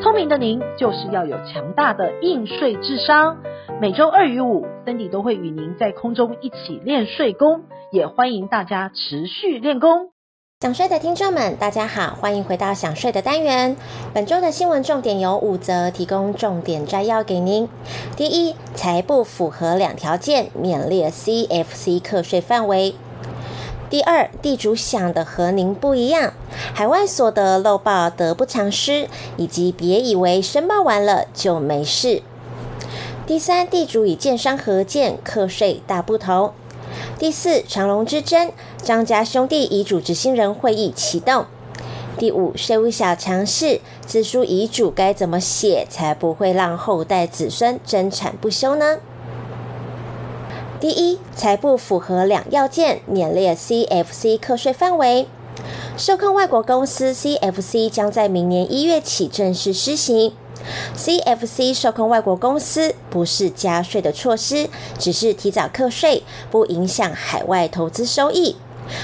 聪明的您就是要有强大的应税智商。每周二与五，Cindy 都会与您在空中一起练税功，也欢迎大家持续练功。想税的听众们，大家好，欢迎回到想税的单元。本周的新闻重点有五则，提供重点摘要给您。第一，财不符合两条件，免列 CFC 课税范围。第二，地主想的和您不一样，海外所得漏报得不偿失，以及别以为申报完了就没事。第三，地主与建商合建课税大不同。第四，长荣之争，张家兄弟遗嘱执行人会议启动。第五，税务小常识，自书遗嘱该怎么写才不会让后代子孙争产不休呢？第一，财不符合两要件，免列 CFC 课税范围。受控外国公司 CFC 将在明年一月起正式施行。CFC 受控外国公司不是加税的措施，只是提早课税，不影响海外投资收益。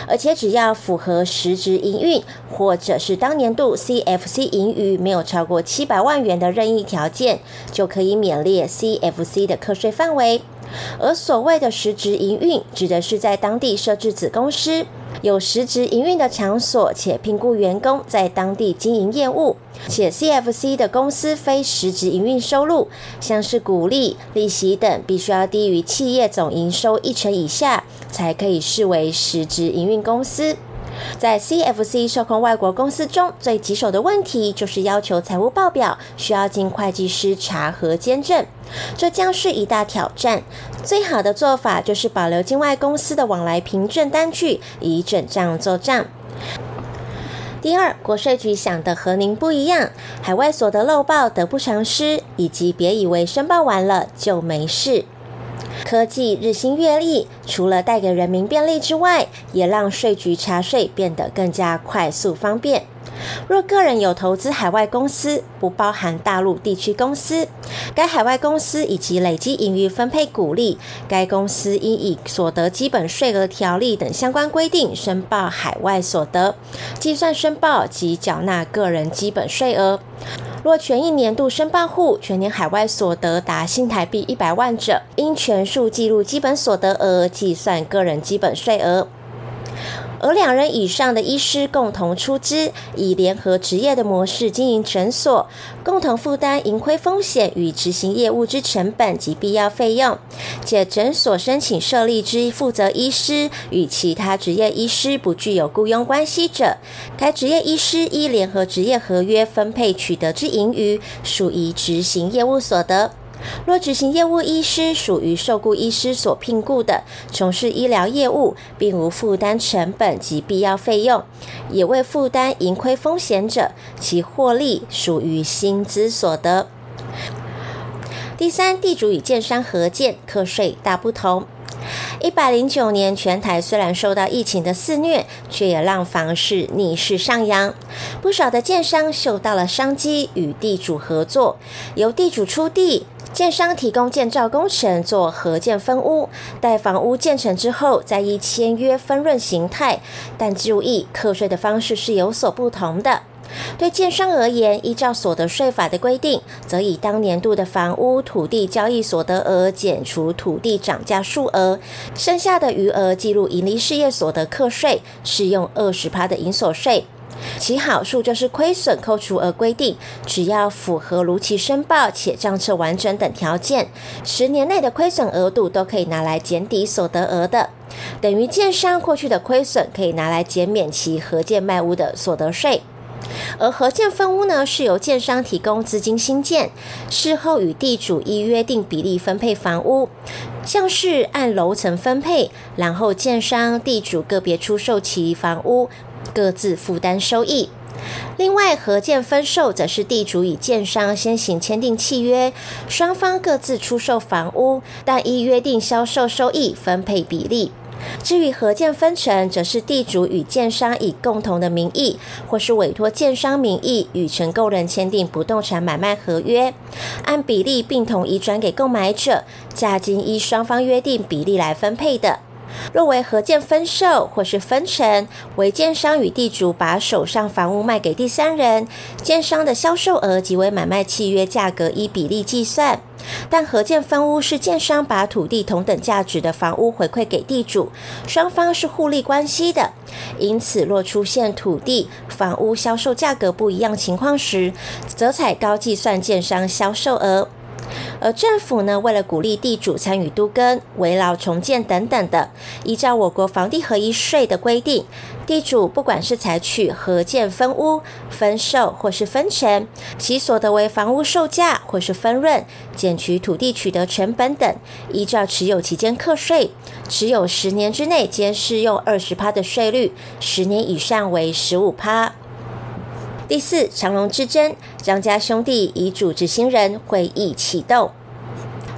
而且只要符合实质营运，或者是当年度 CFC 盈余没有超过七百万元的任意条件，就可以免列 CFC 的课税范围。而所谓的实质营运，指的是在当地设置子公司，有实质营运的场所，且聘雇员工在当地经营业务，且 CFC 的公司非实质营运收入，像是股利、利息等，必须要低于企业总营收一成以下，才可以视为实质营运公司。在 CFC 受控外国公司中最棘手的问题，就是要求财务报表需要经会计师查核监证，这将是一大挑战。最好的做法就是保留境外公司的往来凭证单据，以整账做账。第二，国税局想的和您不一样，海外所得漏报得不偿失，以及别以为申报完了就没事。科技日新月异，除了带给人民便利之外，也让税局查税变得更加快速方便。若个人有投资海外公司，不包含大陆地区公司，该海外公司以及累积盈余分配股利，该公司应以所得基本税额条例等相关规定申报海外所得，计算申报及缴纳个人基本税额。若权益年度申报户全年海外所得达新台币一百万者，应全数计入基本所得额计算个人基本税额。而两人以上的医师共同出资，以联合执业的模式经营诊所，共同负担盈亏风险与执行业务之成本及必要费用，且诊所申请设立之负责医师与其他执业医师不具有雇佣关系者，该执业医师依联合执业合约分配取得之盈余，属于执行业务所得。若执行业务医师属于受雇医师所聘雇的，从事医疗业务，并无负担成本及必要费用，也未负担盈亏风险者，其获利属于薪资所得。第三，地主与建商合建课税大不同。一百零九年，全台虽然受到疫情的肆虐，却也让房市逆势上扬。不少的建商嗅到了商机，与地主合作，由地主出地。建商提供建造工程做合建分屋，待房屋建成之后再依签约分润形态，但注意课税的方式是有所不同的。对建商而言，依照所得税法的规定，则以当年度的房屋土地交易所得额减除土地涨价数额，剩下的余额计入营利事业所得课税，适用二十趴的营所税。其好处就是亏损扣除额规定，只要符合如期申报且账册完整等条件，十年内的亏损额度都可以拿来减抵所得额的，等于建商过去的亏损可以拿来减免其合建卖屋的所得税。而合建分屋呢，是由建商提供资金兴建，事后与地主依约定比例分配房屋，像是按楼层分配，然后建商、地主个别出售其房屋。各自负担收益。另外，合建分售则是地主与建商先行签订契约，双方各自出售房屋，但依约定销售收益分配比例。至于合建分成，则是地主与建商以共同的名义，或是委托建商名义与承购人签订不动产买卖合约，按比例并同移转给购买者，价金依双方约定比例来分配的。若为合建分售或是分成，为建商与地主把手上房屋卖给第三人，建商的销售额即为买卖契约价格依比例计算。但合建分屋是建商把土地同等价值的房屋回馈给地主，双方是互利关系的。因此，若出现土地、房屋销售价格不一样情况时，则采高计算建商销售额。而政府呢，为了鼓励地主参与都更、围老重建等等的，依照我国房地合一税的规定，地主不管是采取合建分屋、分售或是分成，其所得为房屋售价或是分润，减去土地取得成本等，依照持有期间课税，持有十年之内皆适用二十趴的税率，十年以上为十五趴。第四，长隆之争，张家兄弟遗嘱执行人会议启动。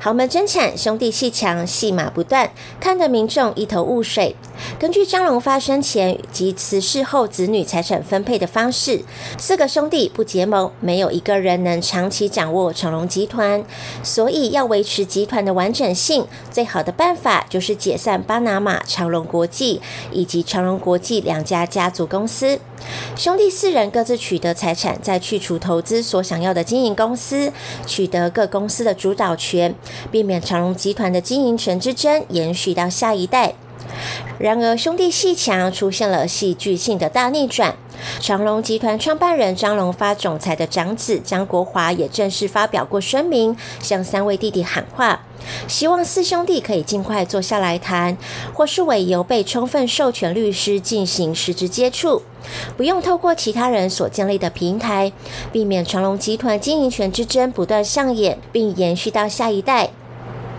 豪门争产，兄弟戏强，戏码不断，看得民众一头雾水。根据张荣发生前及辞世后子女财产分配的方式，四个兄弟不结盟，没有一个人能长期掌握长荣集团。所以要维持集团的完整性，最好的办法就是解散巴拿马长荣国际以及长荣国际两家家族公司。兄弟四人各自取得财产，再去除投资所想要的经营公司，取得各公司的主导权，避免长荣集团的经营权之争延续到下一代。然而，兄弟戏墙出现了戏剧性的大逆转。长隆集团创办人张荣发总裁的长子张国华也正式发表过声明，向三位弟弟喊话，希望四兄弟可以尽快坐下来谈，或是委由被充分授权律师进行实质接触，不用透过其他人所建立的平台，避免长隆集团经营权之争不断上演，并延续到下一代。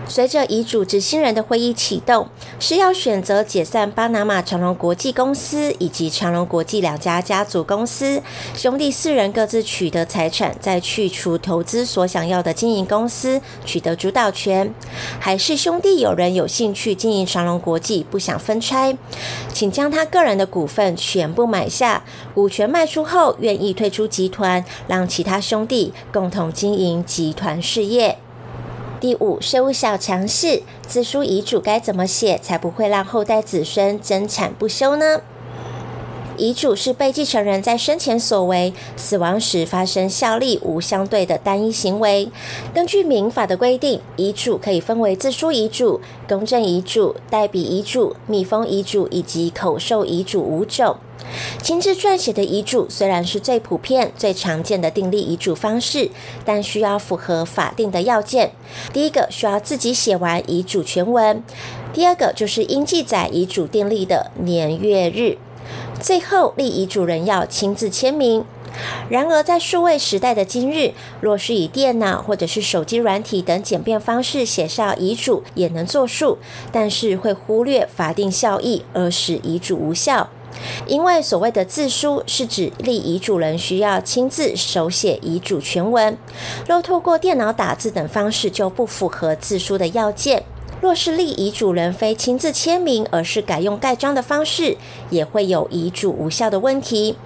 随着遗嘱执行人的会议启动，是要选择解散巴拿马长隆国际公司以及长隆国际两家家族公司，兄弟四人各自取得财产，再去除投资所想要的经营公司，取得主导权，还是兄弟有人有兴趣经营长隆国际，不想分拆，请将他个人的股份全部买下，股权卖出后愿意退出集团，让其他兄弟共同经营集团事业。第五，税务小常识，自书遗嘱该怎么写才不会让后代子孙争产不休呢？遗嘱是被继承人在生前所为，死亡时发生效力无相对的单一行为。根据民法的规定，遗嘱可以分为自书遗嘱、公证遗嘱、代笔遗嘱、密封遗嘱以及口授遗嘱五种。亲自撰写的遗嘱虽然是最普遍、最常见的订立遗嘱方式，但需要符合法定的要件。第一个需要自己写完遗嘱全文；第二个就是应记载遗嘱订立的年月日。最后，立遗嘱人要亲自签名。然而，在数位时代的今日，若是以电脑或者是手机软体等简便方式写下遗嘱，也能作数，但是会忽略法定效益，而使遗嘱无效。因为所谓的自书，是指立遗嘱人需要亲自手写遗嘱全文，若透过电脑打字等方式，就不符合自书的要件。若是立遗嘱人非亲自签名，而是改用盖章的方式，也会有遗嘱无效的问题。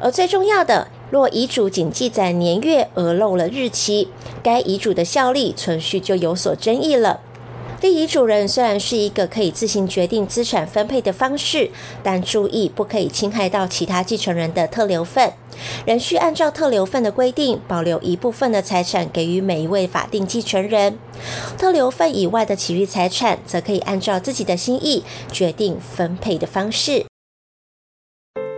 而最重要的，若遗嘱仅记载年月而漏了日期，该遗嘱的效力存续就有所争议了。立遗嘱人虽然是一个可以自行决定资产分配的方式，但注意不可以侵害到其他继承人的特留份，仍需按照特留份的规定，保留一部分的财产给予每一位法定继承人。特留份以外的其余财产，则可以按照自己的心意决定分配的方式。